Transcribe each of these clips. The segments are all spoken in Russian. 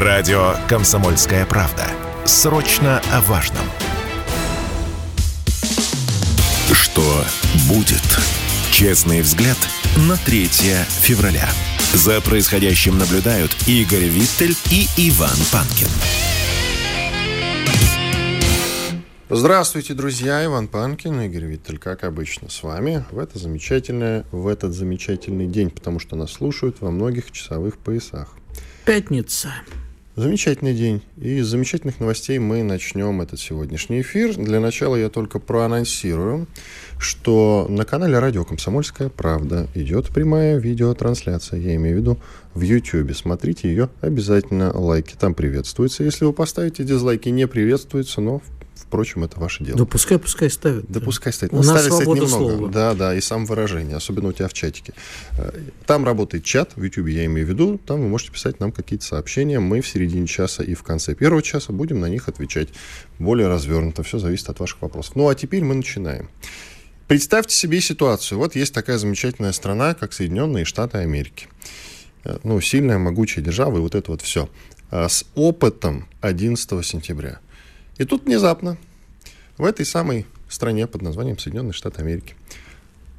Радио «Комсомольская правда». Срочно о важном. Что будет? Честный взгляд на 3 февраля. За происходящим наблюдают Игорь Виттель и Иван Панкин. Здравствуйте, друзья! Иван Панкин, Игорь Виттель, как обычно, с вами в, это замечательное, в этот замечательный день, потому что нас слушают во многих часовых поясах. Пятница. Замечательный день. И из замечательных новостей мы начнем этот сегодняшний эфир. Для начала я только проанонсирую, что на канале радио «Комсомольская правда» идет прямая видеотрансляция. Я имею в виду в YouTube. Смотрите ее обязательно. Лайки там приветствуются. Если вы поставите дизлайки, не приветствуются, но Впрочем, это ваше дело. Да пускай, пускай ставят. Да, пускай ставят. У Ну, нас ставят, свобода немного. слова. Да, да, и самовыражение, особенно у тебя в чатике. Э, Там работает чат, в YouTube я имею в виду, там вы можете писать нам какие-то сообщения. Мы в середине часа и в конце первого часа будем на них отвечать более развернуто. Все зависит от ваших вопросов. Ну, а теперь мы начинаем. Представьте себе ситуацию. Вот есть такая замечательная страна, как Соединенные Штаты Америки. Э, Ну, сильная, могучая держава, и вот это вот все. С опытом 11 сентября. И тут внезапно в этой самой стране под названием Соединенные Штаты Америки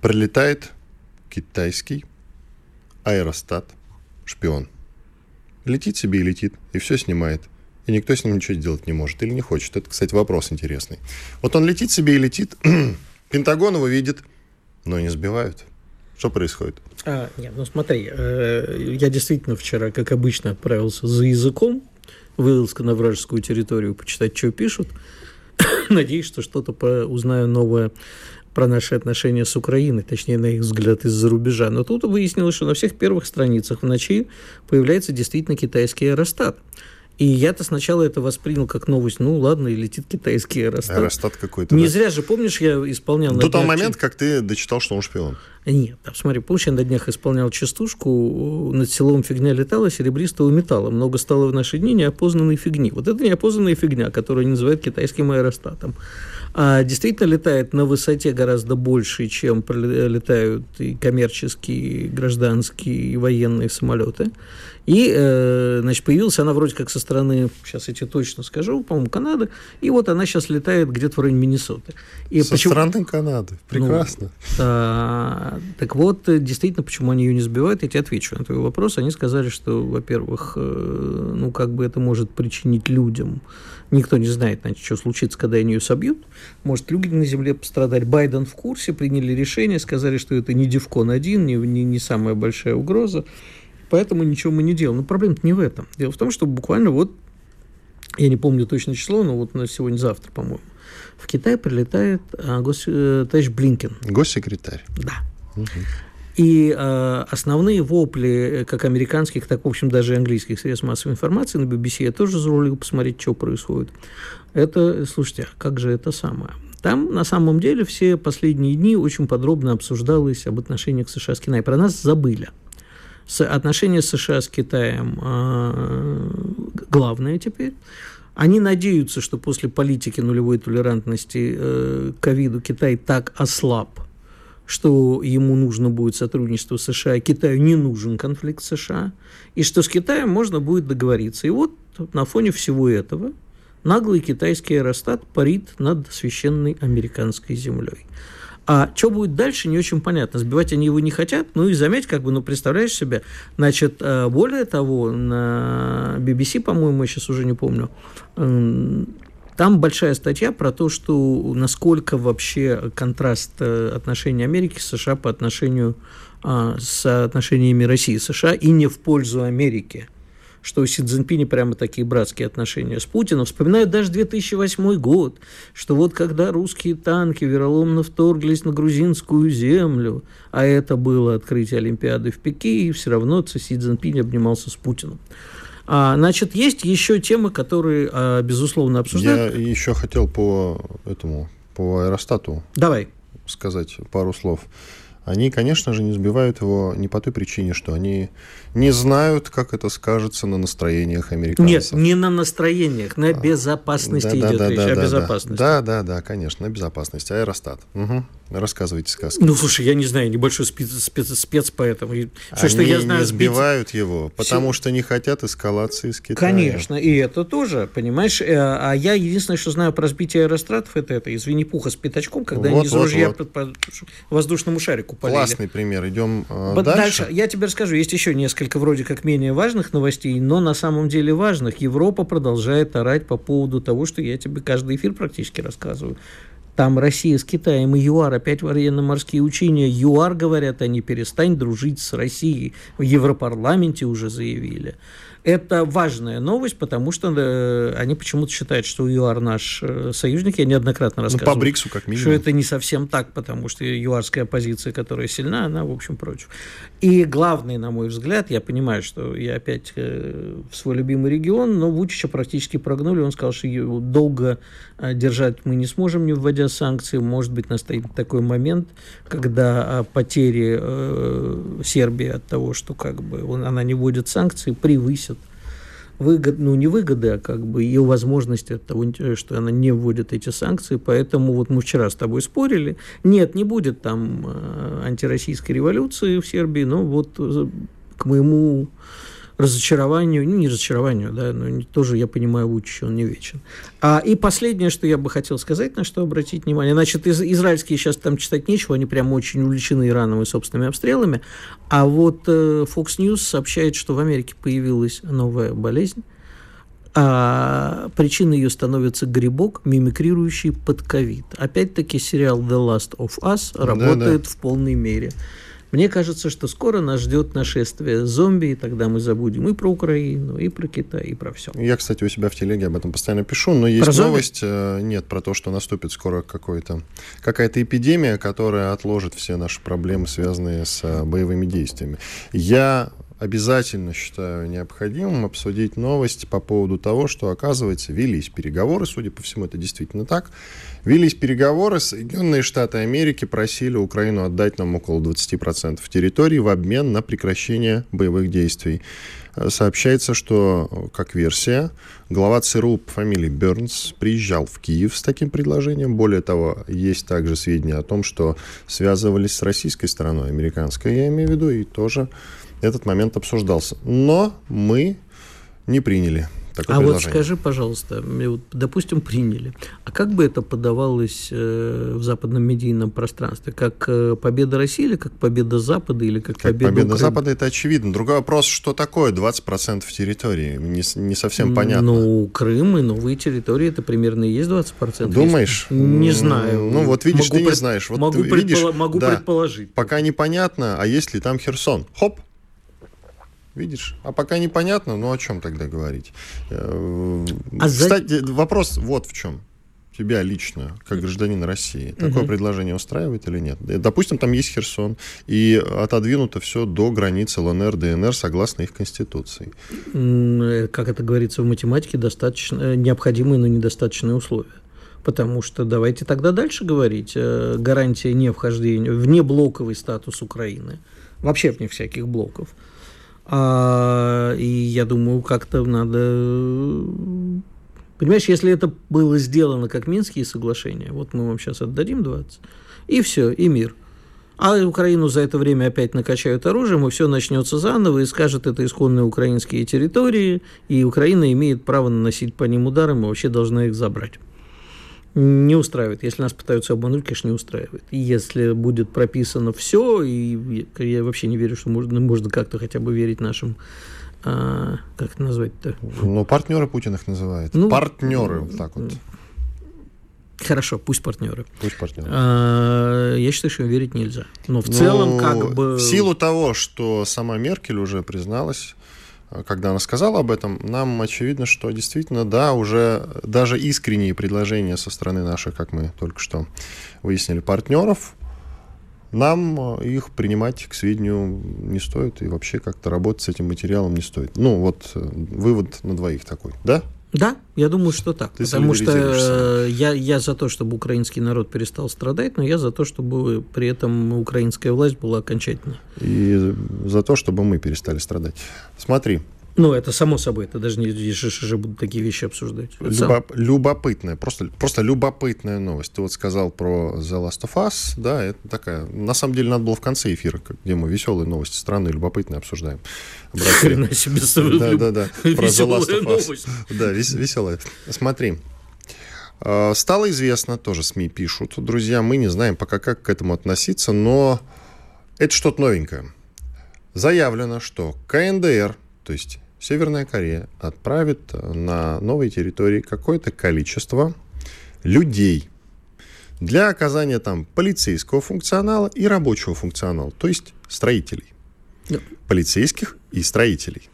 пролетает китайский аэростат шпион. Летит себе и летит, и все снимает. И никто с ним ничего сделать не может или не хочет. Это, кстати, вопрос интересный. Вот он летит себе и летит, Пентагон его видит, но не сбивают. Что происходит? А, нет, ну смотри, э, я действительно вчера, как обычно, отправился за языком, вылазка на вражескую территорию, почитать, что пишут. Надеюсь, что что-то узнаю новое про наши отношения с Украиной, точнее, на их взгляд из-за рубежа. Но тут выяснилось, что на всех первых страницах в ночи появляется действительно китайский аэростат. И я-то сначала это воспринял как новость. Ну, ладно, и летит китайский аэростат. Аэростат какой-то. Не да? зря же, помнишь, я исполнял... До того днях момента, как ты дочитал, что он шпион. нет, там, смотри, помнишь, я на днях исполнял частушку, над селом фигня летала, серебристого металла. Много стало в наши дни неопознанной фигни. Вот это неопознанная фигня, которую они называют китайским аэростатом. А действительно летает на высоте гораздо больше, чем летают и коммерческие, и гражданские, и военные самолеты. И, э, значит, появилась она вроде как со стороны, сейчас я тебе точно скажу, по-моему, Канады, и вот она сейчас летает где-то в районе Миннесоты. И Со почему- стороны Канады. Прекрасно. а, так вот, э, действительно, почему они ее не сбивают, я тебе отвечу на твой вопрос. Они сказали, что, во-первых, э, ну, как бы это может причинить людям. Никто не знает, значит, что случится, когда они ее собьют. Может, люди на земле пострадать. Байден в курсе, приняли решение, сказали, что это не Девкон-1, не, не, не самая большая угроза. Поэтому ничего мы не делаем. Но проблема не в этом. Дело в том, что буквально вот, я не помню точно число, но вот на сегодня-завтра, по-моему, в Китай прилетает а, гос- э, товарищ Блинкен. Госсекретарь. Да. И э, основные вопли, э, как американских, так, в общем, даже английских средств массовой информации на BBC, я тоже зарулил посмотреть, что происходит. Это, слушайте, а как же это самое? Там, на самом деле, все последние дни очень подробно обсуждалось об отношениях США с Китаем. Про нас забыли. Отношения США с Китаем э, главное теперь. Они надеются, что после политики нулевой толерантности э, ковиду Китай так ослаб, что ему нужно будет сотрудничество США, Китаю не нужен конфликт США, и что с Китаем можно будет договориться. И вот на фоне всего этого наглый китайский аэростат парит над священной американской землей. А что будет дальше, не очень понятно. Сбивать они его не хотят. Ну и заметь, как бы, ну, представляешь себе, значит, э, более того, на BBC, по-моему, я сейчас уже не помню, там большая статья про то, что насколько вообще контраст э, отношений Америки с США по отношению а, с отношениями России и США и не в пользу Америки что у Си Цзиньпиня прямо такие братские отношения с Путиным. Вспоминают даже 2008 год, что вот когда русские танки вероломно вторглись на грузинскую землю, а это было открытие Олимпиады в Пекине, все равно Си Цзиньпинь обнимался с Путиным. А, значит, есть еще темы, которые, а, безусловно, обсуждают. Я еще хотел по этому, по аэростату Давай. сказать пару слов. Они, конечно же, не сбивают его не по той причине, что они не знают, как это скажется на настроениях американцев. Нет, не на настроениях, на безопасности да, идет да, речь, да, о да, безопасности. Да, да, да, конечно, на безопасности. Аэростат. Угу. Рассказывайте сказки. Ну, слушай, я не знаю, небольшой спец, спец, спец поэтому. Все, Они что я знаю, не сбивают сбить... его, потому Все... что не хотят эскалации с Китаем. Конечно, и это тоже, понимаешь. Э, а я единственное, что знаю про разбитие аэростратов, это это из Винни-Пуха с пятачком, когда вот, они из вот, ружья вот. по воздушному шарику полили. Классный пример. Идем э, дальше. дальше. Я тебе расскажу, есть еще несколько вроде как менее важных новостей, но на самом деле важных. Европа продолжает орать по поводу того, что я тебе каждый эфир практически рассказываю. Там Россия с Китаем и ЮАР, опять военно-морские учения. ЮАР, говорят они, перестань дружить с Россией. В Европарламенте уже заявили. Это важная новость, потому что э, они почему-то считают, что ЮАР наш э, союзник. Я неоднократно рассказывал. Ну, по БРИКСу как минимум. Что это не совсем так, потому что ЮАРская позиция, которая сильна, она, в общем, против. И главный, на мой взгляд, я понимаю, что я опять э, в свой любимый регион, но Вучича практически прогнули. Он сказал, что долго держать мы не сможем, не вводя санкции. Может быть, настоит такой момент, когда потери Сербии от того, что как бы она не вводит санкции, превысят выгод, ну не выгоды, а как бы ее возможности от того, что она не вводит эти санкции. Поэтому вот мы вчера с тобой спорили. Нет, не будет там э, антироссийской революции в Сербии, но вот э, к моему разочарованию, ну, не разочарованию, да, но тоже я понимаю Вучич, он не вечен. А, и последнее, что я бы хотел сказать, на что обратить внимание, значит, из, израильские сейчас там читать нечего, они прямо очень увлечены Ираном и собственными обстрелами, а вот э, Fox News сообщает, что в Америке появилась новая болезнь, а причиной ее становится грибок, мимикрирующий под ковид. Опять-таки сериал The Last of Us работает да, да. в полной мере. Мне кажется, что скоро нас ждет нашествие зомби, и тогда мы забудем и про Украину, и про Китай, и про все. Я, кстати, у себя в телеге об этом постоянно пишу, но есть про новость, зомби? Э, нет, про то, что наступит скоро какой-то, какая-то эпидемия, которая отложит все наши проблемы, связанные с э, боевыми действиями. Я обязательно считаю необходимым обсудить новости по поводу того, что, оказывается, велись переговоры, судя по всему, это действительно так, велись переговоры, Соединенные Штаты Америки просили Украину отдать нам около 20% территории в обмен на прекращение боевых действий. Сообщается, что, как версия, глава ЦРУ по фамилии Бернс приезжал в Киев с таким предложением. Более того, есть также сведения о том, что связывались с российской стороной, американской, я имею в виду, и тоже этот момент обсуждался. Но мы не приняли такое а вот скажи, пожалуйста, допустим, приняли. А как бы это подавалось э, в западном медийном пространстве? Как э, победа России или как победа Запада или как, как победа Победа Украины? Запада это очевидно. Другой вопрос, что такое 20% территории? Не, не совсем понятно. Ну, Крым и новые территории это примерно и есть 20%. Думаешь? Не знаю. Ну, вот видишь, могу ты пред... не знаешь. Вот могу видишь, могу да, предположить. Пока непонятно, а есть ли там Херсон? Хоп, Видишь? А пока непонятно, ну о чем тогда говорить? Э, а Кстати, за... вопрос вот в чем. Тебя лично, как гражданина России, такое угу. предложение устраивает или нет? Э, допустим, там есть Херсон, и отодвинуто все до границы ЛНР, ДНР согласно их конституции. Э, как это говорится в математике, достаточно необходимые, но недостаточные условия. Потому что давайте тогда дальше говорить. Гарантия не вхождения, вне блоковый статус Украины. Вообще вне всяких блоков. А, и я думаю, как-то надо... Понимаешь, если это было сделано как Минские соглашения, вот мы вам сейчас отдадим 20, и все, и мир. А Украину за это время опять накачают оружием, и все начнется заново, и скажет, это исходные украинские территории, и Украина имеет право наносить по ним удары, мы вообще должны их забрать не устраивает. Если нас пытаются обмануть, конечно, не устраивает. И если будет прописано все, и я вообще не верю, что можно, можно как-то хотя бы верить нашим а, как это назвать-то? Ну, партнеры Путин их называет. Ну, партнеры, вот так вот. Хорошо, пусть партнеры. Пусть партнеры. А, я считаю, что им верить нельзя. Но в ну, целом, как бы. В силу того, что сама Меркель уже призналась когда она сказала об этом, нам очевидно, что действительно, да, уже даже искренние предложения со стороны наших, как мы только что выяснили, партнеров, нам э, их принимать к сведению не стоит, и вообще как-то работать с этим материалом не стоит. Ну, вот э, вывод на двоих такой, да? Да, я думаю, что так. Ты потому что э, я, я за то, чтобы украинский народ перестал страдать, но я за то, чтобы при этом украинская власть была окончательно. И за то, чтобы мы перестали страдать. Смотри, ну, это само собой, это даже не же будут такие вещи обсуждать. Любоп, любопытная, просто, просто любопытная новость. Ты вот сказал про The Last of Us, да, это такая... На самом деле, надо было в конце эфира, где мы веселые новости, странные, любопытные обсуждаем. Хрена себе Да, да, да. Про The Last of Us. Да, веселая. Смотри, а, Стало известно, тоже СМИ пишут, друзья, мы не знаем пока, как к этому относиться, но это что-то новенькое. Заявлено, что КНДР, то есть Северная Корея отправит на новые территории какое-то количество людей для оказания там полицейского функционала и рабочего функционала, то есть строителей. Да. Полицейских и строителей.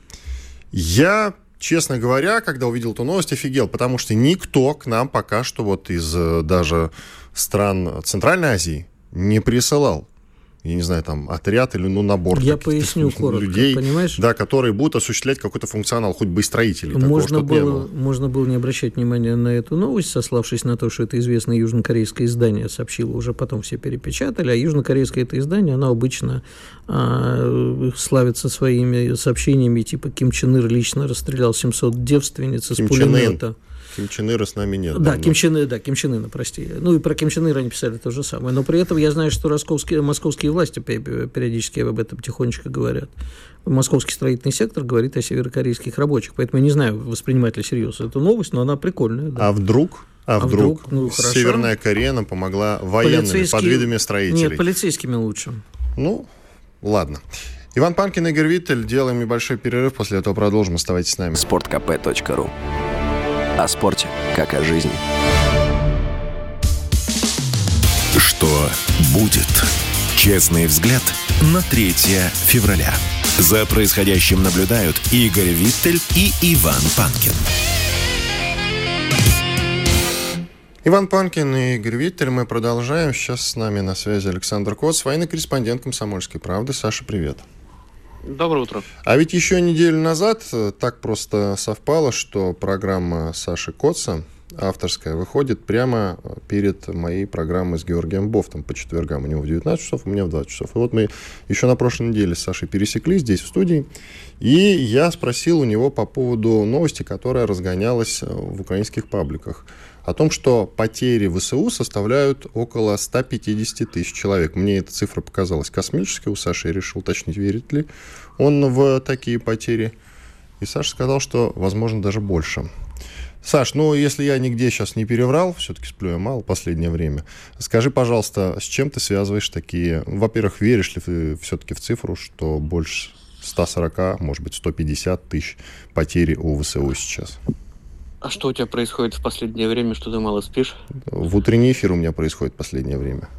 Я, честно говоря, когда увидел эту новость, офигел, потому что никто к нам пока что вот из э, даже стран Центральной Азии не присылал я не знаю, там, отряд или, ну, набор Я поясню коротко, людей, понимаешь? Да, которые будут осуществлять какой-то функционал, хоть бы и строители. Можно, такого, было, было. можно было не обращать внимания на эту новость, сославшись на то, что это известное южнокорейское издание сообщило, уже потом все перепечатали, а южнокорейское это издание, оно обычно а, славится своими сообщениями, типа Ким Чен Ир лично расстрелял 700 девственниц из Ким пулемета. Ким Чен Ира с нами нет. Да, Ким Чен Ира, да, Ким Чен Ира, прости. Ну и про Ким Чен Ира они писали то же самое. Но при этом я знаю, что московские, московские власти периодически об этом тихонечко говорят. Московский строительный сектор говорит о северокорейских рабочих. Поэтому я не знаю, воспринимать ли серьезно эту новость, но она прикольная. Да. А вдруг а, а вдруг, вдруг ну, Северная Корея нам помогла военными под видами строителей? Нет, полицейскими лучше. Ну, ладно. Иван Панкин, Игорь Виттель. Делаем небольшой перерыв, после этого продолжим. Оставайтесь с нами. Спорткп.ру о спорте, как о жизни. Что будет? Честный взгляд на 3 февраля. За происходящим наблюдают Игорь Виттель и Иван Панкин. Иван Панкин и Игорь Виттель. Мы продолжаем. Сейчас с нами на связи Александр Коц, военный корреспондент «Комсомольской правды». Саша, привет. Доброе утро. А ведь еще неделю назад э, так просто совпало, что программа Саши Коца, авторская, выходит прямо э, перед моей программой с Георгием Бофтом по четвергам. У него в 19 часов, у меня в 20 часов. И вот мы еще на прошлой неделе с Сашей пересеклись здесь, в студии, и я спросил у него по поводу новости, которая разгонялась э, в украинских пабликах о том, что потери ВСУ составляют около 150 тысяч человек. Мне эта цифра показалась космической. У Саши я решил уточнить, верит ли он в такие потери. И Саша сказал, что, возможно, даже больше. Саш, ну, если я нигде сейчас не переврал, все-таки сплю я мало в последнее время, скажи, пожалуйста, с чем ты связываешь такие... Во-первых, веришь ли ты все-таки в цифру, что больше 140, может быть, 150 тысяч потери у ВСУ сейчас? А что у тебя происходит в последнее время, что ты мало спишь? В утренний эфир у меня происходит в последнее время.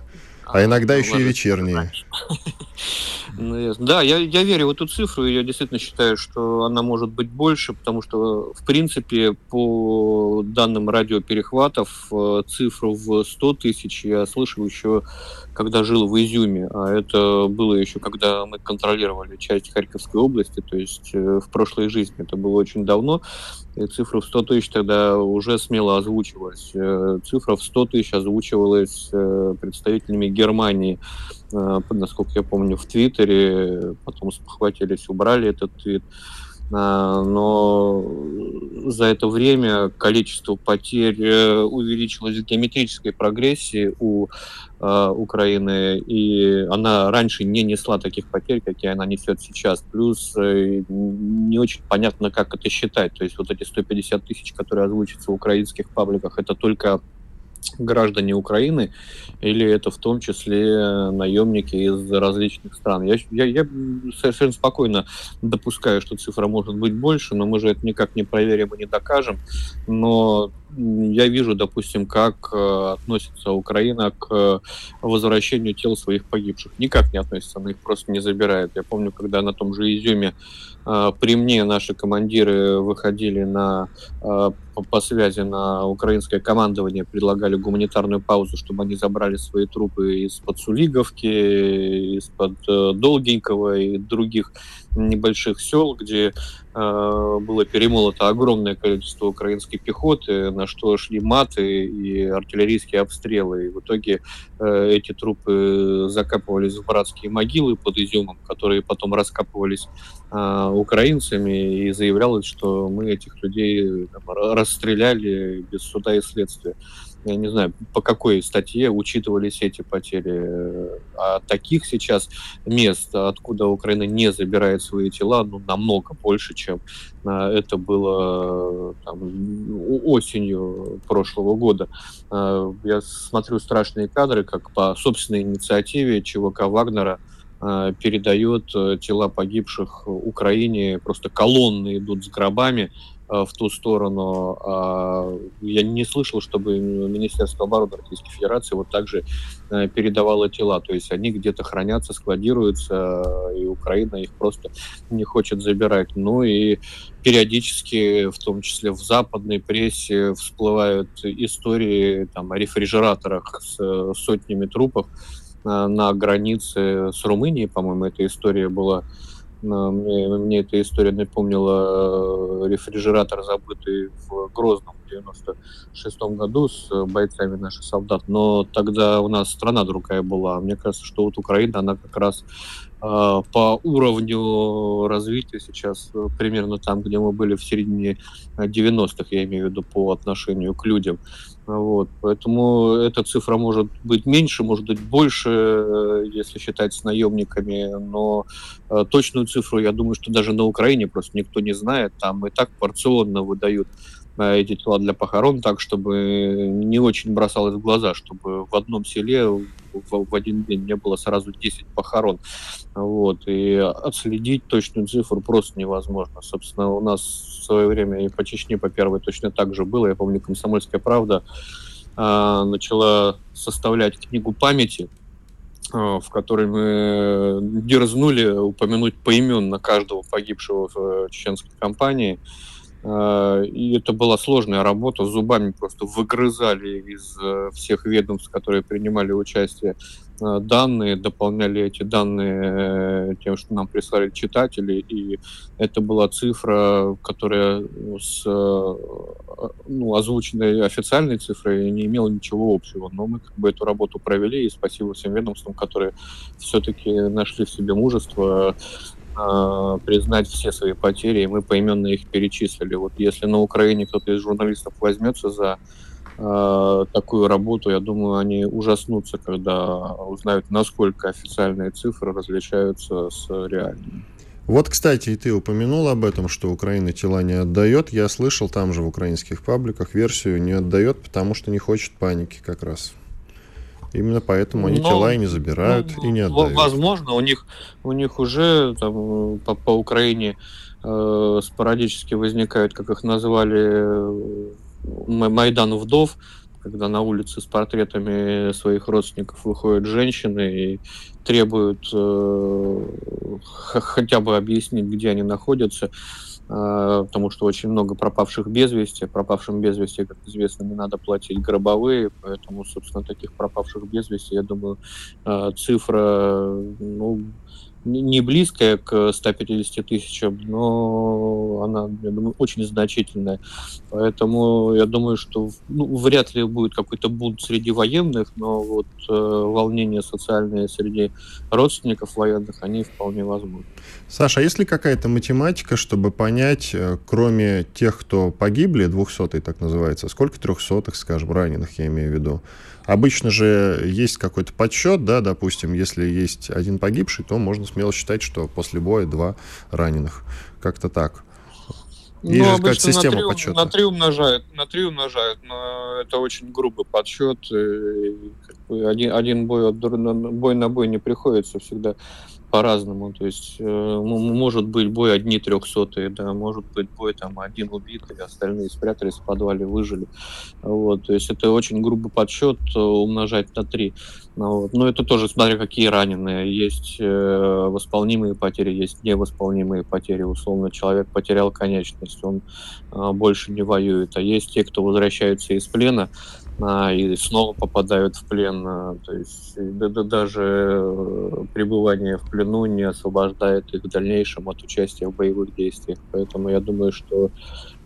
А, а иногда ну, еще ладно, и вечерние. Ну, да, я, я верю в эту цифру, и я действительно считаю, что она может быть больше, потому что, в принципе, по данным радиоперехватов, э, цифру в 100 тысяч я слышал еще, когда жил в Изюме, а это было еще, когда мы контролировали часть Харьковской области, то есть э, в прошлой жизни, это было очень давно, и цифра в 100 тысяч тогда уже смело озвучивалась. Э, цифра в 100 тысяч озвучивалась представителями Германии, э, насколько я помню, в Твиттере, потом спохватились, убрали этот твит. А, но за это время количество потерь э, увеличилось в геометрической прогрессии у э, Украины, и она раньше не несла таких потерь, какие она несет сейчас. Плюс не очень понятно, как это считать. То есть вот эти 150 тысяч, которые озвучатся в украинских пабликах, это только граждане Украины, или это в том числе наемники из различных стран. Я, я, я совершенно спокойно допускаю, что цифра может быть больше, но мы же это никак не проверим и не докажем. Но я вижу, допустим, как э, относится Украина к возвращению тел своих погибших. Никак не относится, она их просто не забирает. Я помню, когда на том же Изюме э, при мне наши командиры выходили на, э, по связи на украинское командование, предлагали гуманитарную паузу, чтобы они забрали свои трупы из-под Сулиговки, из-под Долгенького и других небольших сел, где э, было перемолото огромное количество украинской пехоты, на что шли маты и артиллерийские обстрелы. И в итоге э, эти трупы закапывались в братские могилы под Изюмом, которые потом раскапывались э, украинцами, и заявлялось, что мы этих людей там, расстреляли без суда и следствия я не знаю, по какой статье учитывались эти потери. А таких сейчас мест, откуда Украина не забирает свои тела, ну, намного больше, чем а, это было там, осенью прошлого года. Я смотрю страшные кадры, как по собственной инициативе ЧВК Вагнера передает э, тела погибших Украине, просто колонны идут с гробами, Э, в ту сторону. А, я не слышал, чтобы Министерство обороны Российской Федерации вот также э, передавало тела. То есть они где-то хранятся, складируются, и Украина их просто не хочет забирать. Ну и периодически, в том числе в западной прессе, всплывают истории там, о рефрижераторах с сотнями трупов э, на границе с Румынией, по-моему, эта история была мне, мне эта история напомнила э, рефрижератор, забытый в Грозном в 96 году с бойцами наших солдат. Но тогда у нас страна другая была. Мне кажется, что вот Украина, она как раз э, по уровню развития сейчас э, примерно там, где мы были в середине 90-х, я имею в виду по отношению к людям. Вот, поэтому эта цифра может быть меньше, может быть больше, э, если считать с наемниками, но э, точную цифру, я думаю, что даже на Украине просто никто не знает, там и так порционно выдают э, эти тела для похорон, так чтобы не очень бросалось в глаза, чтобы в одном селе в, в один день не было сразу 10 похорон. Вот, и отследить точную цифру просто невозможно. Собственно, у нас свое время и по Чечне, по первой точно так же было. Я помню, «Комсомольская правда» э, начала составлять книгу памяти, э, в которой мы дерзнули упомянуть поименно каждого погибшего в э, чеченской кампании. Э, и это была сложная работа, зубами просто выгрызали из э, всех ведомств, которые принимали участие Э, данные, дополняли эти данные тем, что нам прислали читатели, и это была цифра, которая с ну, озвученной официальной цифрой не имела ничего общего. Но мы как бы эту работу провели, и спасибо всем ведомствам, которые все-таки нашли в себе мужество признать все свои потери, и мы поименно их перечислили. Вот если на Украине кто-то из журналистов возьмется за Э, такую работу, я думаю, они ужаснутся, когда узнают, насколько официальные цифры различаются с реальными. Вот, кстати, и ты упомянул об этом, что Украина тела не отдает. Я слышал там же в украинских пабликах версию не отдает, потому что не хочет паники как раз. Именно поэтому они Но, тела и не забирают, ну, и не отдают. Возможно, у них, у них уже там, по, по Украине э, спорадически возникают, как их назвали, Майдан вдов, когда на улице с портретами своих родственников выходят женщины и требуют э, хотя бы объяснить, где они находятся, потому что очень много пропавших без вести. Пропавшим без вести, как известно, не надо платить гробовые, поэтому, собственно, таких пропавших без вести, я думаю, э, цифра ну, не близкая к 150 тысячам, но она, я думаю, очень значительная. Поэтому я думаю, что ну, вряд ли будет какой-то бунт среди военных, но вот э, волнения социальные среди родственников военных, они вполне возможны. Саша, а есть ли какая-то математика, чтобы понять, э, кроме тех, кто погибли, 200 так называется, сколько трехсотых, скажем, раненых, я имею в виду? Обычно же есть какой-то подсчет, да, допустим, если есть один погибший, то можно смело считать, что после боя два раненых. Как-то так. Есть ну, же какая-то система на 3, подсчета. На 3 умножают, на 3 умножают, но это очень грубый подсчет. И, как бы, один, один бой, от, бой на бой не приходится всегда по-разному. То есть э, может быть бой одни трехсотые, да, может быть бой там один убитый, остальные спрятались в подвале, выжили. Вот, то есть это очень грубый подсчет э, умножать на три. Ну, вот. Но это тоже, смотря какие раненые. Есть э, восполнимые потери, есть невосполнимые потери. Условно, человек потерял конечность, он э, больше не воюет. А есть те, кто возвращаются из плена, а, и снова попадают в плен. А, то есть да, да, даже э, пребывание в плену не освобождает их в дальнейшем от участия в боевых действиях. Поэтому я думаю, что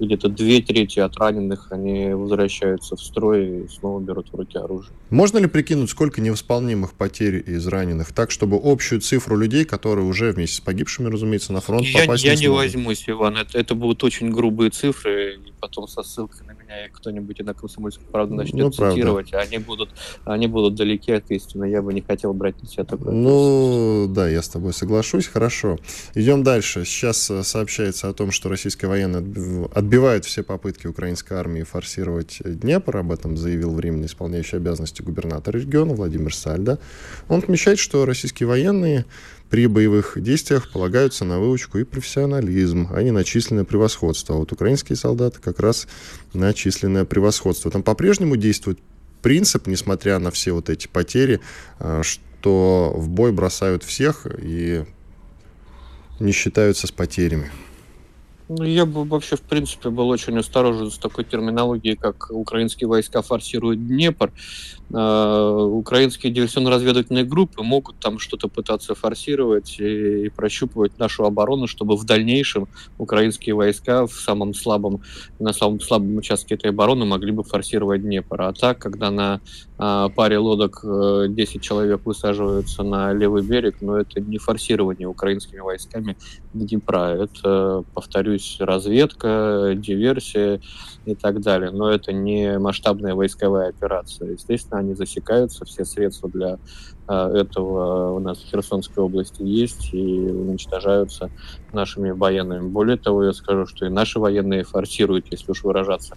где-то две трети от раненых, они возвращаются в строй и снова берут в руки оружие. Можно ли прикинуть, сколько невосполнимых потерь из раненых, так, чтобы общую цифру людей, которые уже вместе с погибшими, разумеется, на фронт я, попасть Я не, не возьмусь, Иван, это, это будут очень грубые цифры, и потом со ссылкой на меня кто-нибудь и на комсомольскую правду начнет ну, цитировать, правда. они будут, они будут далеки от истины, я бы не хотел брать на себя такое. Ну, да, я с тобой соглашусь, хорошо. Идем дальше. Сейчас э, сообщается о том, что российская военная отбивает все попытки украинской армии форсировать Днепр. Об этом заявил временно исполняющий обязанности губернатора региона Владимир Сальда. Он отмечает, что российские военные при боевых действиях полагаются на выучку и профессионализм, а не на численное превосходство. А вот украинские солдаты как раз на численное превосходство. Там по-прежнему действует принцип, несмотря на все вот эти потери, а, что в бой бросают всех и не считаются с потерями. Ну, я бы вообще, в принципе, был очень осторожен с такой терминологией, как украинские войска форсируют Днепр. Э, украинские диверсионно-разведывательные группы могут там что-то пытаться форсировать и, и прощупывать нашу оборону, чтобы в дальнейшем украинские войска в самом слабом, на самом слабом участке этой обороны могли бы форсировать Днепр. А так, когда на паре лодок э, 10 человек высаживаются на левый берег, но это не форсирование украинскими войсками Днепра. Это, повторюсь, разведка, диверсия и так далее. Но это не масштабная войсковая операция. Естественно, они засекаются, все средства для а, этого у нас в Херсонской области есть и уничтожаются нашими военными. Более того, я скажу, что и наши военные форсируют, если уж выражаться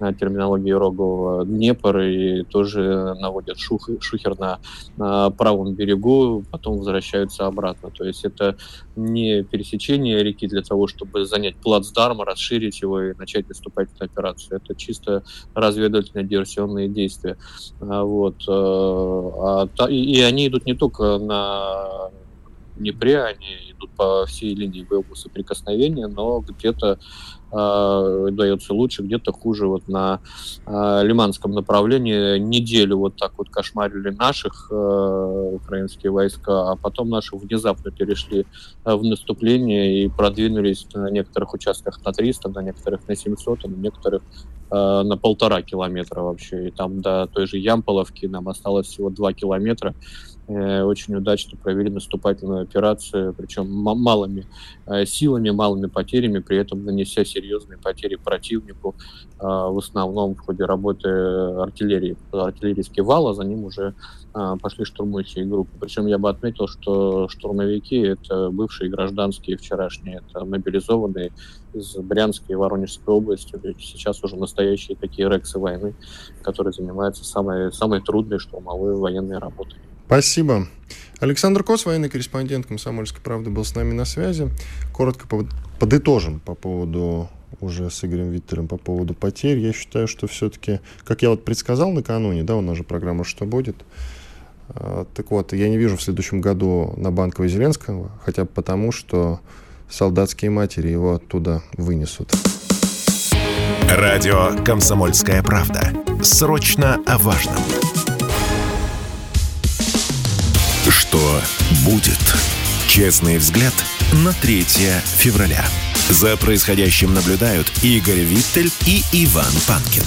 на терминологии Рогова, Днепр и тоже наводят шух, шухер на, на правом берегу, потом возвращаются обратно. То есть это не пересечение реки для того, чтобы занять плацдарм, расширить его и начать наступательную операцию. Это чисто разведывательные диверсионные действия. А, вот. Э, а, и они идут не только на Днепре, они идут по всей линии боевого соприкосновения, но где-то э, дается лучше, где-то хуже. Вот на э, Лиманском направлении неделю вот так вот кошмарили наших э, украинские войска, а потом наши внезапно перешли в наступление и продвинулись на некоторых участках на 300, на некоторых на 700, а на некоторых на полтора километра вообще. И там до той же Ямполовки нам осталось всего два километра. Э, очень удачно провели наступательную операцию, причем малыми э, силами, малыми потерями, при этом нанеся серьезные потери противнику, э, в основном в ходе работы артиллерии. Артиллерийский вал, а за ним уже пошли штурмующие группы. Причем я бы отметил, что штурмовики — это бывшие гражданские вчерашние, это мобилизованные из Брянской и Воронежской области, сейчас уже настоящие такие рексы войны, которые занимаются самой, самой трудной штурмовой военной работой. Спасибо. Александр Кос, военный корреспондент «Комсомольской правды», был с нами на связи. Коротко подытожим по поводу уже с Игорем Виттером по поводу потерь. Я считаю, что все-таки, как я вот предсказал накануне, да, у нас же программа «Что будет?», а, так вот, я не вижу в следующем году на Банкова Зеленского, хотя бы потому, что солдатские матери его оттуда вынесут. Радио «Комсомольская правда». Срочно о важном. Что будет? Честный взгляд на 3 февраля. За происходящим наблюдают Игорь Виттель и Иван Панкин.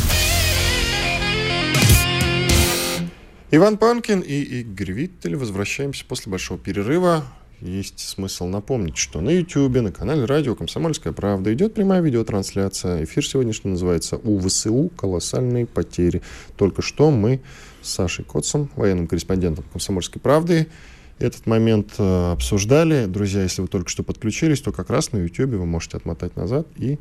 Иван Панкин и Игорь Виттель. Возвращаемся после большого перерыва. Есть смысл напомнить, что на YouTube, на канале радио «Комсомольская правда» идет прямая видеотрансляция. Эфир сегодняшний называется «УВСУ. Колоссальные потери». Только что мы с Сашей Котцем, военным корреспондентом «Комсомольской правды», этот момент э, обсуждали. Друзья, если вы только что подключились, то как раз на YouTube вы можете отмотать назад и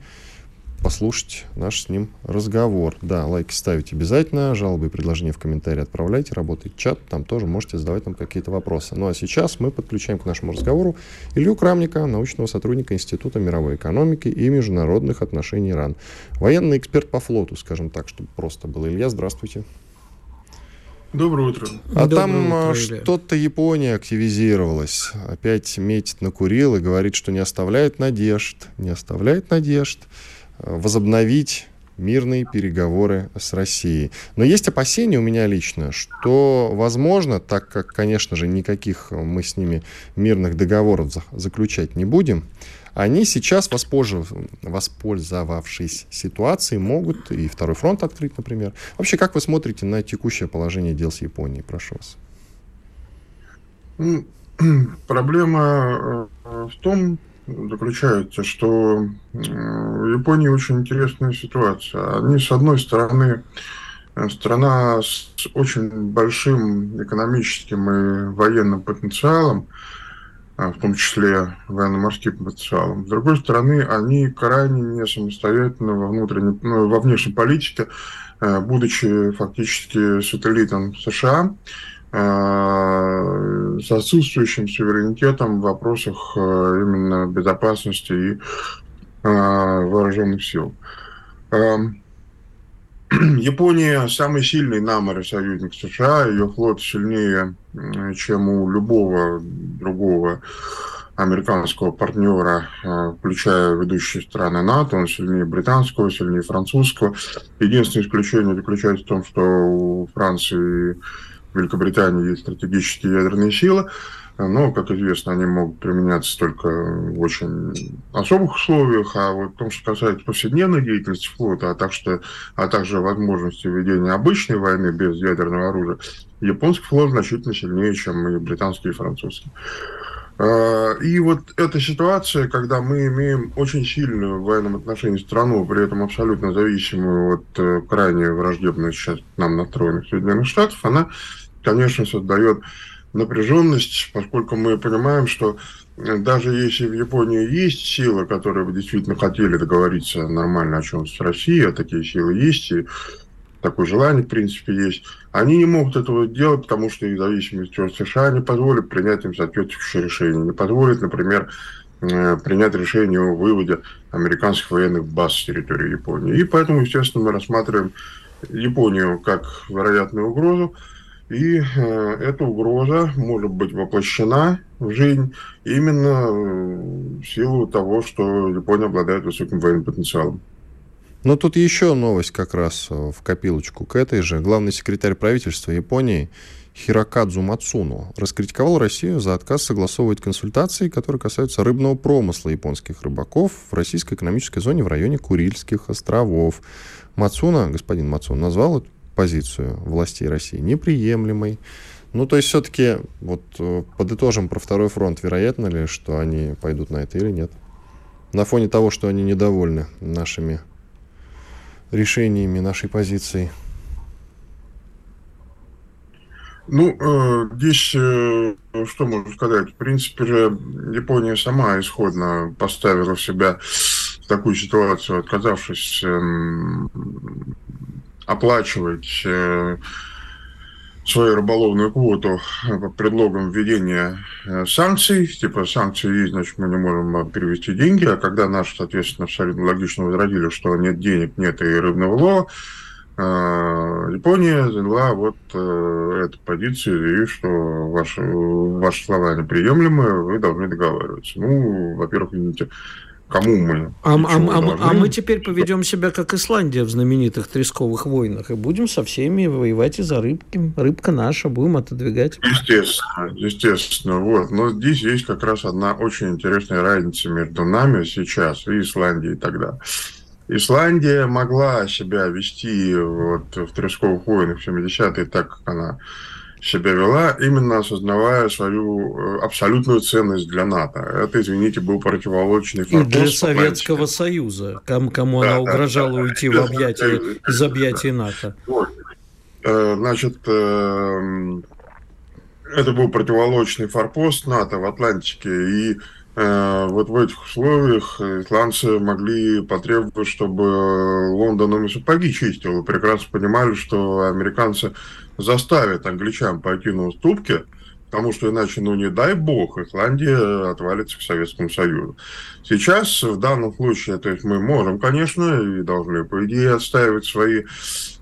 послушать наш с ним разговор. Да, лайки ставить обязательно, жалобы и предложения в комментарии отправляйте, работает чат, там тоже можете задавать нам какие-то вопросы. Ну а сейчас мы подключаем к нашему разговору Илью Крамника, научного сотрудника Института мировой экономики и международных отношений РАН. Военный эксперт по флоту, скажем так, чтобы просто было. Илья, здравствуйте. Доброе утро. А Доброе там утро, что-то Япония активизировалась. Опять метит на Курил и говорит, что не оставляет надежд, не оставляет надежд возобновить мирные переговоры с Россией. Но есть опасения у меня лично, что, возможно, так как, конечно же, никаких мы с ними мирных договоров заключать не будем, они сейчас, воспользовавшись ситуацией, могут и второй фронт открыть, например. Вообще, как вы смотрите на текущее положение дел с Японией? Прошу вас. Проблема э, в том, заключается, что в Японии очень интересная ситуация. Они, с одной стороны, э, страна с очень большим экономическим и военным потенциалом, в том числе военно-морским потенциалом. С другой стороны, они крайне не самостоятельны во, внутренней, ну, во внешней политике, э, будучи фактически сателлитом США, Э, с отсутствующим суверенитетом в вопросах э, именно безопасности и вооруженных сил. Япония самый сильный на море союзник США, ее флот сильнее, чем у любого другого американского партнера, включая ведущие страны НАТО, он сильнее британского, сильнее французского. Единственное исключение заключается в том, что у Франции Великобритании есть стратегические ядерные силы, но, как известно, они могут применяться только в очень особых условиях, а вот в том, что касается повседневной деятельности флота, а, так что, а также возможности ведения обычной войны без ядерного оружия, японский флот значительно сильнее, чем и британский и французский. А, и вот эта ситуация, когда мы имеем очень сильную в военном отношении страну, при этом абсолютно зависимую от э, крайне враждебных сейчас нам настроенных Соединенных Штатов, она конечно, создает напряженность, поскольку мы понимаем, что э, даже если в Японии есть силы, которые бы действительно хотели договориться нормально о чем с Россией, а такие силы есть, и такое желание, в принципе, есть, они не могут этого делать, потому что их зависимость от США не позволит принять им соответствующее решение. Не позволит, например, э, принять решение о выводе американских военных баз с территории Японии. И поэтому, естественно, мы рассматриваем Японию как вероятную угрозу, и э, эта угроза может быть воплощена в жизнь именно э, в силу того, что Япония обладает высоким военным потенциалом. Но тут еще новость как раз э, в копилочку к этой же. Главный секретарь правительства Японии Хирокадзу Мацуну раскритиковал Россию за отказ согласовывать консультации, которые касаются рыбного промысла японских рыбаков в российской экономической зоне в районе Курильских островов. Мацуна, господин Мацун, назвал позицию властей России неприемлемой. Ну, то есть все-таки вот э, подытожим про второй фронт. Вероятно ли, что они пойдут на это или нет? На фоне того, что они недовольны нашими решениями, нашей позицией. Ну, э, здесь э, что можно сказать? В принципе Япония сама исходно поставила себя в такую ситуацию, отказавшись э, оплачивать э, свою рыболовную квоту под предлогом введения э, санкций. Типа санкции есть, значит, мы не можем перевести деньги. А когда наши, соответственно, абсолютно логично возразили, что нет денег, нет и рыбного лова, э, Япония заняла вот эту позицию, заявив, что ваши, ваши слова неприемлемы, вы должны договариваться. Ну, во-первых, извините, Кому мы? А, а, а, а мы теперь поведем себя как Исландия в знаменитых тресковых войнах и будем со всеми воевать из-за рыбки. Рыбка наша, будем отодвигать. Естественно, естественно. Вот. Но здесь есть как раз одна очень интересная разница между нами сейчас и Исландией тогда. Исландия могла себя вести вот в тресковых войнах в 70-е так, как она себя вела, именно осознавая свою э, абсолютную ценность для НАТО. Это, извините, был противолочный форпост. И для Советского Союза, кому, кому да, она угрожала да, уйти да, в объятия, из объятий НАТО. Вот. Э, значит, э, это был противолочный форпост НАТО в Атлантике, и вот в этих условиях исландцы могли потребовать, чтобы Лондон им сапоги чистил, прекрасно понимали, что американцы заставит англичан пойти на уступки, потому что иначе, ну не дай бог, Исландия отвалится к Советскому Союзу. Сейчас, в данном случае, то есть мы можем, конечно, и должны, по идее, отстаивать свои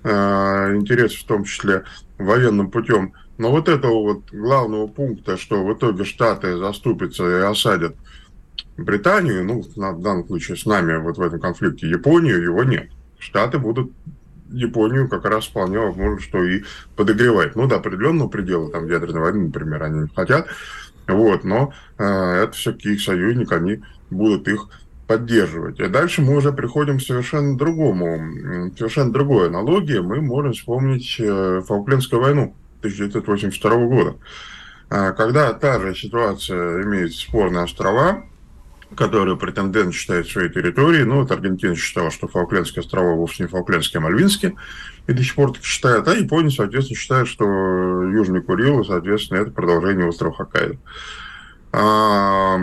э, интересы, в том числе военным путем. Но вот этого вот главного пункта, что в итоге Штаты заступятся и осадят Британию, ну, в данном случае с нами вот в этом конфликте Японию, его нет. Штаты будут Японию как раз вполне возможно, что и подогревать. Ну, до определенного предела, там, ядерной войны, например, они не хотят. Вот, но э, это все-таки их союзник, они будут их поддерживать. И дальше мы уже приходим к совершенно другому, совершенно другой аналогии. Мы можем вспомнить э, Фолклендскую войну 1982 года, э, когда та же ситуация имеет спорные острова, которые претендент считает своей территорией. Ну, вот Аргентина считала, что Фолклендские острова вовсе не Фолклендские, а Мальвинские, и до сих пор так считает. А Япония, соответственно, считает, что Южный Курил, соответственно, это продолжение острова Хоккайдо. А,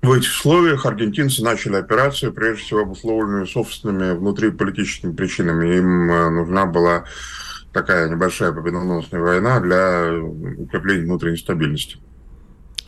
в этих условиях аргентинцы начали операцию, прежде всего обусловленную собственными внутриполитическими причинами. Им э, нужна была такая небольшая победоносная война для укрепления внутренней стабильности.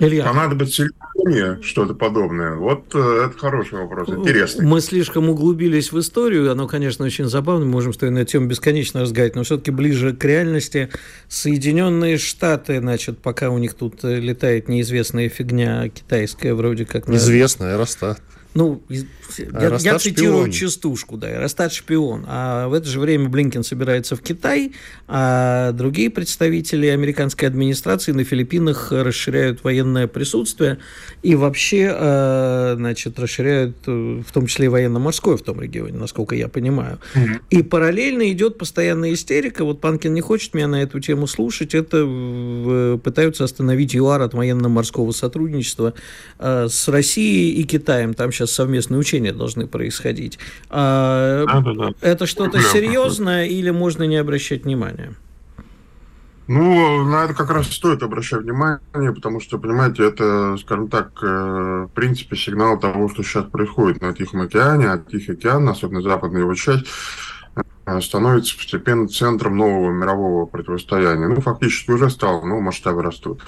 Илья. Понадобится ли что-то подобное? Вот э, это хороший вопрос, интересный. Мы слишком углубились в историю, оно, конечно, очень забавно, мы можем с тобой на эту тему бесконечно разговаривать, но все-таки ближе к реальности. Соединенные Штаты, значит, пока у них тут э, летает неизвестная фигня китайская, вроде как... Известная, Аэростат. Ну, я, я цитирую шпион. частушку, да, Аэростат шпион. А в это же время Блинкен собирается в Китай, а другие представители американской администрации на Филиппинах расширяют военное присутствие и вообще, э, значит, расширяют э, в том числе и военно-морское в том регионе, насколько я понимаю. Mm-hmm. И параллельно идет постоянная истерика. Вот Панкин не хочет меня на эту тему слушать. Это пытаются остановить ЮАР от военно-морского сотрудничества э, с Россией и Китаем. Там сейчас совместные учения должны происходить. А, да, да, да. Это что-то серьезное или можно не обращать внимания? Ну, на это как раз стоит обращать внимание, потому что, понимаете, это, скажем так, э, в принципе, сигнал того, что сейчас происходит на Тихом океане, а Тихий океан, особенно западная его часть, становится постепенно центром нового мирового противостояния. Ну, фактически уже стал, но масштабы растут.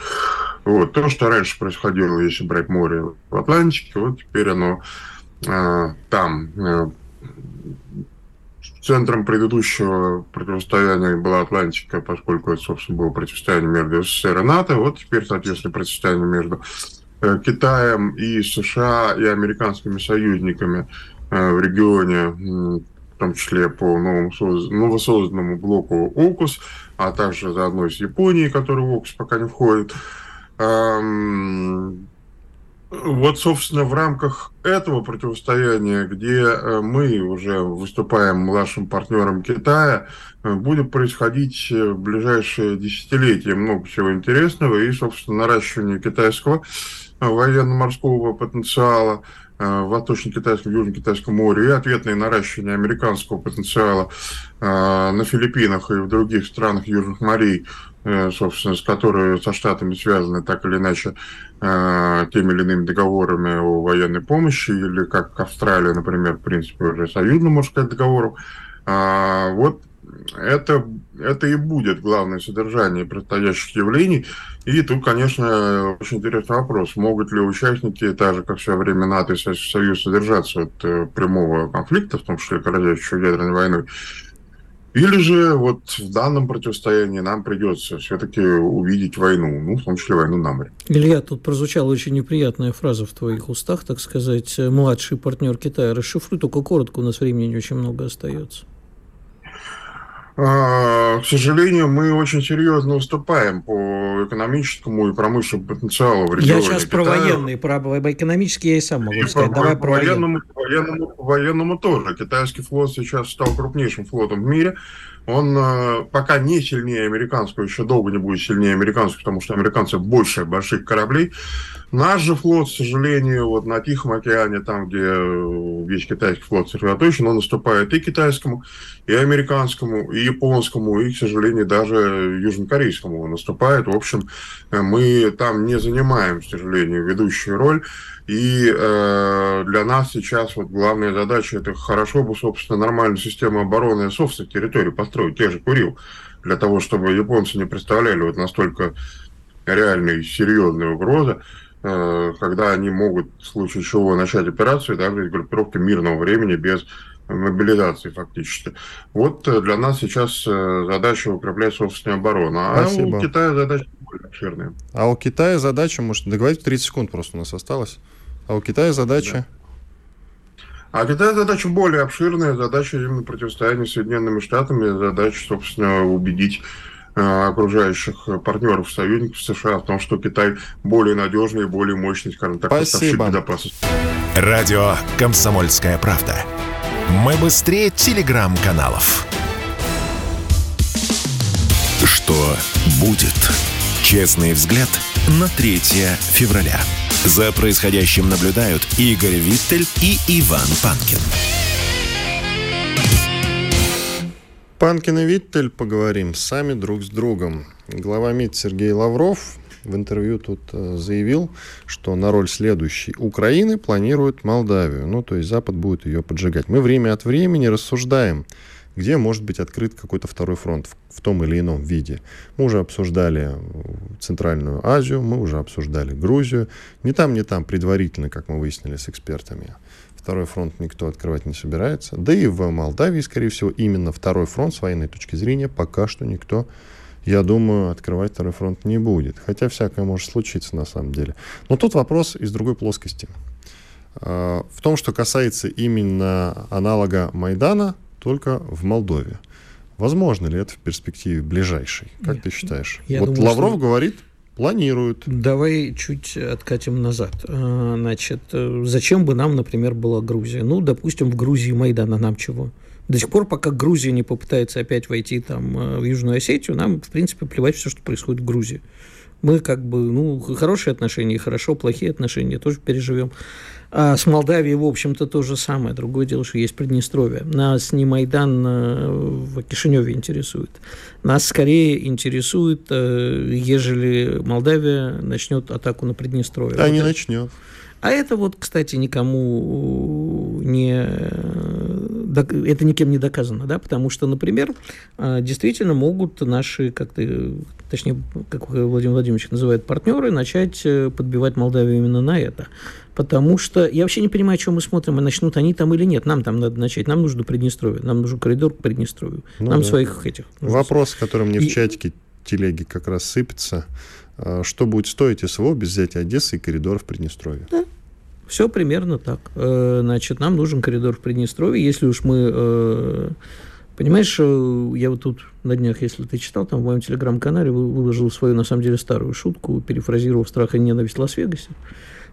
Вот. То, что раньше происходило, если брать море в Атлантике, вот теперь оно э, там. Центром предыдущего противостояния была Атлантика, поскольку это, собственно, было противостояние между СССР и НАТО. Вот теперь, соответственно, противостояние между э, Китаем и США и американскими союзниками э, в регионе, том числе по новосозданному блоку ОКУС, а также заодно с Японией, который в ОКУС пока не входит. Вот, собственно, в рамках этого противостояния, где э, мы уже выступаем младшим партнером Китая, э, будет происходить в ближайшие десятилетия много всего интересного и, собственно, наращивание китайского э, военно-морского потенциала в Восточно-Китайском, Южно-Китайском море и ответное наращивание американского потенциала на Филиппинах и в других странах Южных морей Э, собственно, с которой со Штатами связаны так или иначе э, теми или иными договорами о военной помощи, или как Австралия, например, в принципе, уже союзным, можно сказать, договором. А, вот это, это и будет главное содержание предстоящих явлений. И тут, конечно, очень интересный вопрос. Могут ли участники, так же, как в свое время НАТО и Союз, содержаться от э, прямого конфликта, в том числе грозящего ядерной войной, или же вот в данном противостоянии нам придется все-таки увидеть войну, ну, в том числе войну на море. Илья, тут прозвучала очень неприятная фраза в твоих устах, так сказать, младший партнер Китая. Расшифруй только коротко, у нас времени не очень много остается. А, к сожалению, мы очень серьезно уступаем по экономическому и промышленному потенциалу в регионе. Я сейчас Китая. про военные, про экономический я и сам могу и сказать. По, Давай по, про военному, военному, военному тоже. Китайский флот сейчас стал крупнейшим флотом в мире. Он э, пока не сильнее американского, еще долго не будет сильнее американского, потому что американцы больше больших кораблей. Наш же флот, к сожалению, вот на Тихом океане, там, где э, весь китайский флот сосредоточен, он наступает и китайскому, и американскому, и японскому, и, к сожалению, даже южнокорейскому он наступает. В общем, э, мы там не занимаем, к сожалению, ведущую роль. И э, для нас сейчас вот главная задача это хорошо бы, собственно, нормальную систему обороны собственных территорий построить, те же Курил, для того, чтобы японцы не представляли вот настолько реальной серьезной угрозы. Э, когда они могут в случае чего начать операцию, даже группировки мирного времени без э, мобилизации фактически. Вот для нас сейчас задача укреплять собственную оборону. А Спасибо. у Китая задача более обширная. А у Китая задача, может, договорить 30 секунд просто у нас осталось. А у Китая задача... Да. А Китая задача более обширная, задача именно противостояния с Соединенными Штатами, задача, собственно, убедить Э, окружающих партнеров, союзников США в том, что Китай более надежный и более мощный, скажем так, Спасибо. безопасности. Радио «Комсомольская правда». Мы быстрее телеграм-каналов. Что будет? Честный взгляд на 3 февраля. За происходящим наблюдают Игорь Виттель и Иван Панкин. Панкин и Виттель поговорим сами друг с другом. Глава МИД Сергей Лавров в интервью тут э, заявил, что на роль следующей Украины планирует Молдавию. Ну, то есть Запад будет ее поджигать. Мы время от времени рассуждаем, где может быть открыт какой-то второй фронт в, в том или ином виде. Мы уже обсуждали Центральную Азию, мы уже обсуждали Грузию. Не там, не там, предварительно, как мы выяснили с экспертами. Второй фронт никто открывать не собирается. Да и в Молдавии, скорее всего, именно второй фронт с военной точки зрения пока что никто, я думаю, открывать второй фронт не будет. Хотя всякое может случиться на самом деле. Но тут вопрос из другой плоскости. А, в том, что касается именно аналога Майдана, только в Молдове. Возможно ли это в перспективе ближайшей? Как Нет, ты считаешь? Я вот думаю, Лавров что... говорит, Планируют. Давай чуть откатим назад. А, значит, э, зачем бы нам, например, была Грузия? Ну, допустим, в Грузии Майдана нам чего? До сих пор, пока Грузия не попытается опять войти там э, в Южную Осетию, нам, в принципе, плевать все, что происходит в Грузии. Мы как бы, ну, хорошие отношения, хорошо, плохие отношения тоже переживем. А с Молдавией, в общем-то, то же самое. Другое дело, что есть Приднестровье. Нас не Майдан э, в Кишиневе интересует. Нас скорее интересует, э, ежели Молдавия начнет атаку на Приднестровье. Да, вот не это. начнет. А это вот, кстати, никому не... Это никем не доказано, да, потому что, например, э, действительно могут наши, как ты, точнее, как Владимир Владимирович называет, партнеры, начать подбивать Молдавию именно на это потому что я вообще не понимаю, что мы смотрим, и начнут они там или нет. Нам там надо начать. Нам нужно Приднестровье, нам нужен коридор к Приднестровью. Ну, нам да. своих этих. Вопрос, который мне и... в чатике телеги как раз сыпется. А, что будет стоить СВО без взятия Одессы и коридора в Приднестровье? Да. Все примерно так. Э, значит, нам нужен коридор в Приднестровье. Если уж мы... Э, понимаешь, э, я вот тут на днях, если ты читал, там в моем телеграм-канале выложил свою, на самом деле, старую шутку, перефразировав «Страх и ненависть Лас-Вегасе»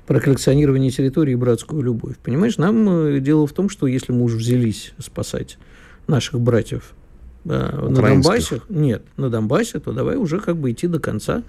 про коллекционирование территории и братскую любовь. Понимаешь, нам дело в том, что если мы уже взялись спасать наших братьев да, на Донбассе, нет, на Донбассе, то давай уже как бы идти до конца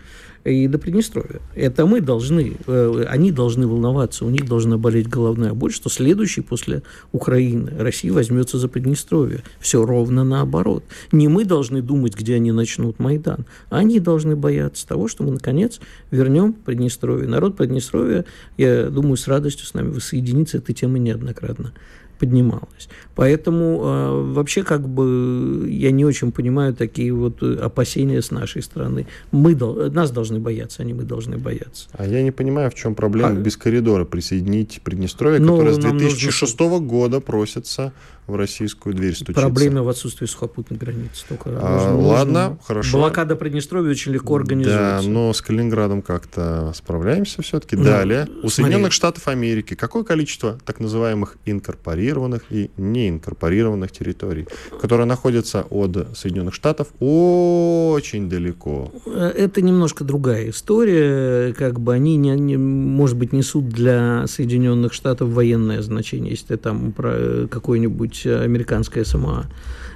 и до Приднестровья. Это мы должны, э, они должны волноваться, у них должна болеть головная боль, что следующий после Украины Россия возьмется за Приднестровье. Все ровно наоборот. Не мы должны думать, где они начнут Майдан, а они должны бояться того, что мы, наконец, вернем Приднестровье. Народ Приднестровья, я думаю, с радостью с нами воссоединится этой темы неоднократно поднималась. Поэтому э, вообще как бы я не очень понимаю такие вот опасения с нашей стороны. Мы, нас должны бояться, а не мы должны бояться. А я не понимаю, в чем проблема а... без коридора присоединить Приднестровье, ну, которое с 2006 нужно... года просится в российскую дверь стучится. Проблема в отсутствии сухопутной границы. Только а, нужно, ладно, нужно... хорошо. Блокада Приднестровья очень легко организуется. Да, но с Калининградом как-то справляемся все-таки. Ну, Далее. У смотри. Соединенных Штатов Америки какое количество так называемых инкорпорированных и неинкорпорированных территорий, которые находятся от Соединенных Штатов очень далеко? Это немножко другая история. Как бы они, не, не, может быть, несут для Соединенных Штатов военное значение, если там про какой-нибудь американская СМА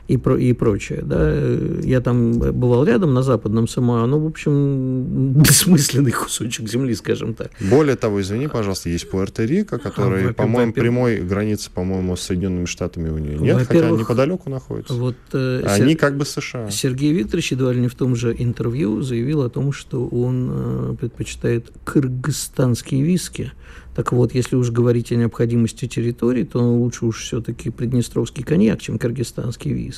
и, про, и прочее. Да. Я там бывал рядом на западном СМА, ну, в общем, бессмысленный кусочек земли, скажем так. Более того, извини, пожалуйста, есть Пуэрто-Рико, который, а, по-моему, прямой границы, по-моему, с Соединенными Штатами у нее нет, хотя неподалеку находится. Вот, э, Они Сер... как бы США. Сергей Викторович едва ли не в том же интервью заявил о том, что он э, предпочитает кыргызстанские виски Так вот, если уж говорить о необходимости территории, то лучше уж все-таки приднестровский коньяк, чем кыргызстанский виски.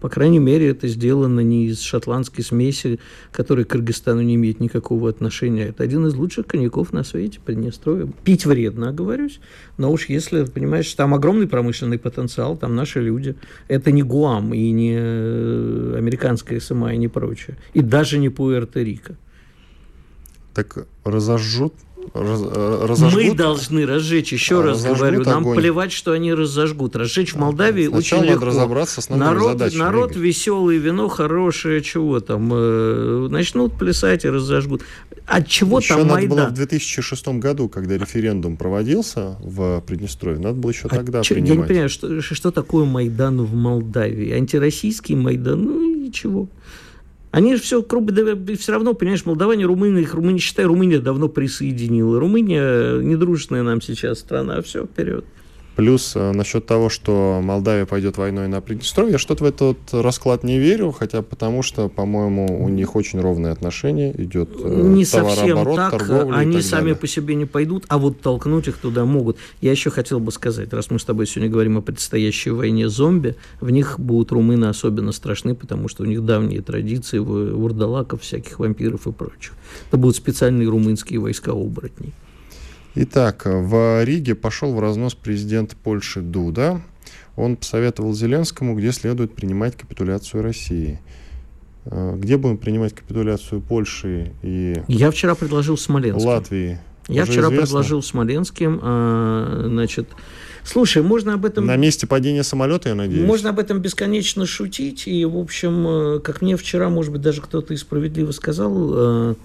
По крайней мере, это сделано не из шотландской смеси, которая к Кыргызстану не имеет никакого отношения. Это один из лучших коньяков на свете, Приднестровье. Пить вредно, оговорюсь, но уж если, понимаешь, там огромный промышленный потенциал, там наши люди. Это не Гуам и не э, американская СМА и не прочее. И даже не Пуэрто-Рико. Так разожжут раз, э, разожгут. Мы должны разжечь, еще раз говорю, нам огонь. плевать, что они разожгут. Разжечь в Молдавии Сначала очень надо легко. разобраться с народ, задачами. Народ веселый, вино хорошее, чего там, э, начнут плясать и разожгут. От чего еще там надо Майдан? было в 2006 году, когда референдум проводился в Приднестровье, надо было еще а тогда че, принимать. Я не понимаю, что, что такое Майдан в Молдавии? Антироссийский Майдан? Ну, ничего. Они же все, все равно, понимаешь, молдаване, румыны, их Румыния, считай, Румыния давно присоединила. Румыния недружественная нам сейчас страна, все, вперед. Плюс э, насчет того, что Молдавия пойдет войной на Приднестровье, я что-то в этот расклад не верю, хотя потому что, по-моему, у них очень ровные отношения, идет э, не товарооборот, так, торговля Они так сами далее. по себе не пойдут, а вот толкнуть их туда могут. Я еще хотел бы сказать, раз мы с тобой сегодня говорим о предстоящей войне зомби, в них будут румыны особенно страшны, потому что у них давние традиции вурдалаков, всяких вампиров и прочих. Это будут специальные румынские войска оборотней. Итак, в Риге пошел в разнос президент Польши Дуда. Он посоветовал Зеленскому, где следует принимать капитуляцию России. Э, где будем принимать капитуляцию Польши и Я вчера предложил Смоленск. Латвии? Я вчера известно? предложил Смоленским, а, значит, слушай, можно об этом... На месте падения самолета, я надеюсь? Можно об этом бесконечно шутить, и, в общем, э, как мне вчера, может быть, даже кто-то и справедливо сказал,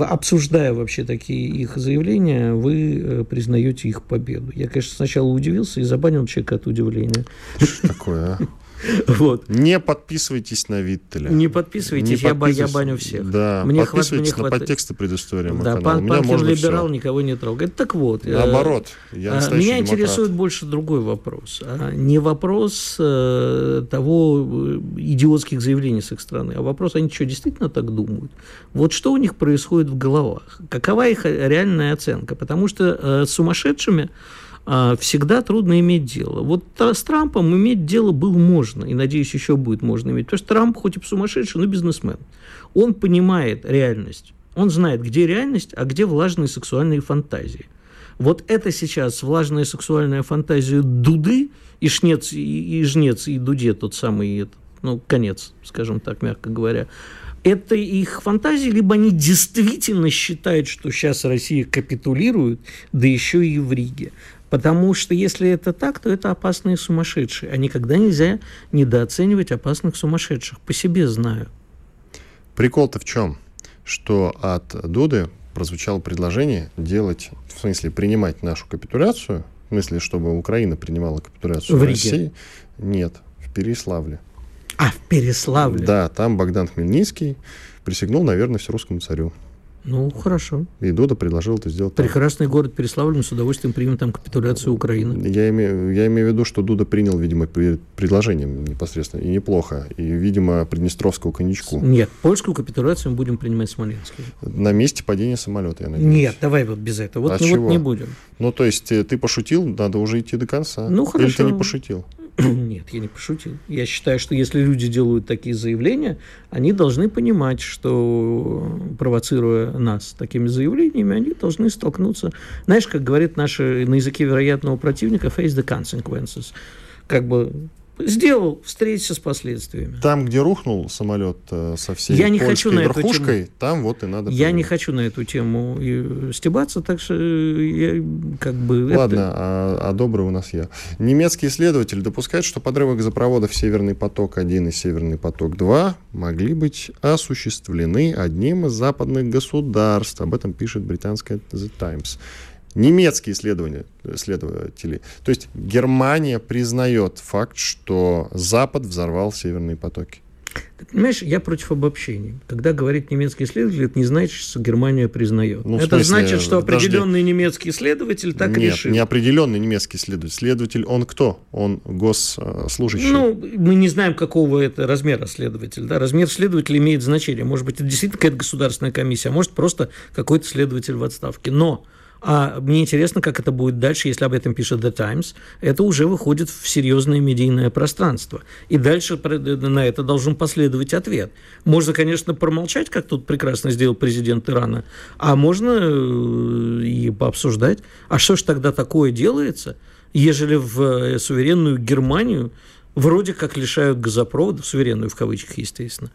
обсуждая вообще такие их заявления, вы э, признаете их победу. Я, конечно, сначала удивился и забанил человека от удивления. Что такое, а? Вот. Не подписывайтесь на Виттеля. Не подписывайтесь, не я, подписывайтесь. я баню всех. Да, мне подписывайтесь хват... мне на подтексты предыстории Да, пан, Панкин либерал, все. никого не трогает. Так вот. Э, Наоборот, я а, Меня демократ. интересует больше другой вопрос. А не вопрос э, того э, идиотских заявлений с их стороны, а вопрос, они что, действительно так думают? Вот что у них происходит в головах? Какова их реальная оценка? Потому что э, с сумасшедшими всегда трудно иметь дело. Вот с Трампом иметь дело было можно, и, надеюсь, еще будет можно иметь. Потому что Трамп, хоть и сумасшедший, но бизнесмен. Он понимает реальность. Он знает, где реальность, а где влажные сексуальные фантазии. Вот это сейчас влажная сексуальная фантазия Дуды и Шнец, и, и Жнец, и Дуде тот самый, этот, ну, конец, скажем так, мягко говоря. Это их фантазии, либо они действительно считают, что сейчас Россия капитулирует, да еще и в Риге. Потому что если это так, то это опасные сумасшедшие. А никогда нельзя недооценивать опасных сумасшедших. По себе знаю. Прикол-то в чем? Что от Дуды прозвучало предложение делать, в смысле, принимать нашу капитуляцию, в смысле, чтобы Украина принимала капитуляцию в, в России. Нет, в Переславле. А, в Переславле? Да, там Богдан Хмельницкий присягнул на верность русскому царю. Ну, хорошо. И Дуда предложил это сделать. Прекрасный там. город Переславль, мы с удовольствием примем там капитуляцию Украины. Я имею, я имею в виду, что Дуда принял, видимо, предложение непосредственно, и неплохо, и, видимо, приднестровского коньячку. Нет, польскую капитуляцию мы будем принимать в Смоленске. На месте падения самолета, я надеюсь. Нет, давай вот без этого. Вот, а ну, вот не будем. Ну, то есть э, ты пошутил, надо уже идти до конца. Ну, хорошо. Или ты не пошутил? Нет, я не пошутил. Я считаю, что если люди делают такие заявления, они должны понимать, что провоцируя нас такими заявлениями, они должны столкнуться. Знаешь, как говорит наши на языке вероятного противника, face the consequences. Как бы сделал, встретиться с последствиями. Там, где рухнул самолет э, со всей я не хочу на верхушкой, эту тему, там вот и надо... Я не хочу на эту тему стебаться, так что я как бы... Ладно, это... а, а добрый у нас я. Немецкий исследователь допускает, что подрывы газопроводов «Северный поток-1» и «Северный поток-2» могли быть осуществлены одним из западных государств. Об этом пишет британская The Times немецкие исследования, исследователи. То есть Германия признает факт, что Запад взорвал северные потоки. Ты понимаешь, я против обобщений. Когда говорит немецкий исследователь, это не значит, что Германия признает. Ну, это смысле, значит, что определенный подожди. немецкий исследователь так Нет, решил. не определенный немецкий исследователь. Следователь, он кто? Он госслужащий. Ну, мы не знаем, какого это размера следователь. Да? Размер следователя имеет значение. Может быть, это действительно какая-то государственная комиссия, а может, просто какой-то следователь в отставке. Но А мне интересно, как это будет дальше, если об этом пишет The Times. Это уже выходит в серьезное медийное пространство. И дальше на это должен последовать ответ. Можно, конечно, промолчать, как тут прекрасно сделал президент Ирана, а можно э, и пообсуждать. А что ж тогда такое делается, ежели в э, суверенную Германию вроде как лишают газопроводов, суверенную в кавычках, естественно,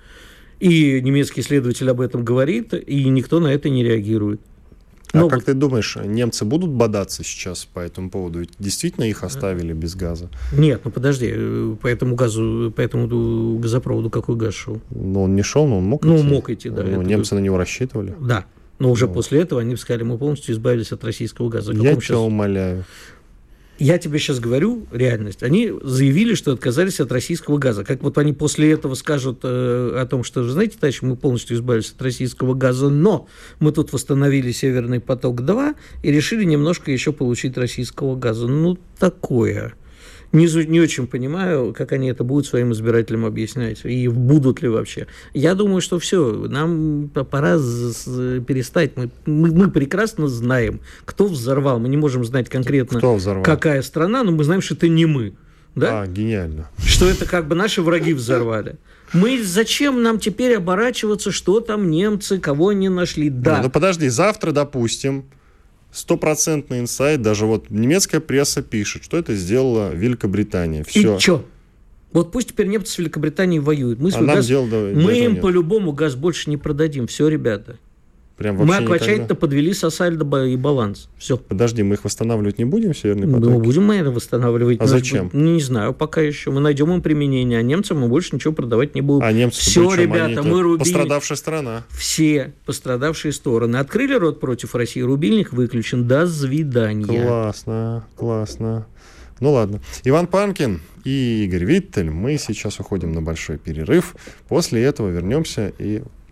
и немецкий исследователь об этом говорит, и никто на это не реагирует. А ну, как вот... ты думаешь, немцы будут бодаться сейчас по этому поводу? Ведь действительно их оставили без газа? Нет, ну подожди, по этому газу, по этому газопроводу какой газ шел? Ну он не шел, но он мог ну, идти. Ну мог идти, да. Ну, немцы на него рассчитывали. Да, но уже ну. после этого они сказали, мы полностью избавились от российского газа. Я тебя сейчас... умоляю я тебе сейчас говорю реальность. Они заявили, что отказались от российского газа. Как вот они после этого скажут э, о том, что, знаете, товарищи, мы полностью избавились от российского газа, но мы тут восстановили Северный поток-2 и решили немножко еще получить российского газа. Ну, такое не, не очень понимаю, как они это будут своим избирателям объяснять, и будут ли вообще. Я думаю, что все, нам пора перестать. Мы, мы, мы прекрасно знаем, кто взорвал. Мы не можем знать конкретно, какая страна, но мы знаем, что это не мы. Да? А, гениально. Что это как бы наши враги взорвали. Мы зачем нам теперь оборачиваться, что там немцы, кого они нашли? Да. Ну, ну подожди, завтра, допустим, стопроцентный инсайт, даже вот немецкая пресса пишет, что это сделала Великобритания. Все. И что? Вот пусть теперь немцы с Великобританией воюют. Мы, а газ... дел, мы им по-любому газ больше не продадим. Все, ребята. Прям мы окончательно подвели сосальдо и баланс. Все. Подожди, мы их восстанавливать не будем, Северный поток? Ну, будем мы это восстанавливать. А зачем? Ну, не знаю, пока еще. Мы найдем им применение, а немцам мы больше ничего продавать не будем. А немцы Все, ребята, мы рубили... Пострадавшая страна. Все пострадавшие стороны. Открыли рот против России, рубильник выключен. До свидания. Классно, классно. Ну ладно. Иван Панкин и Игорь Виттель. Мы сейчас уходим на большой перерыв. После этого вернемся и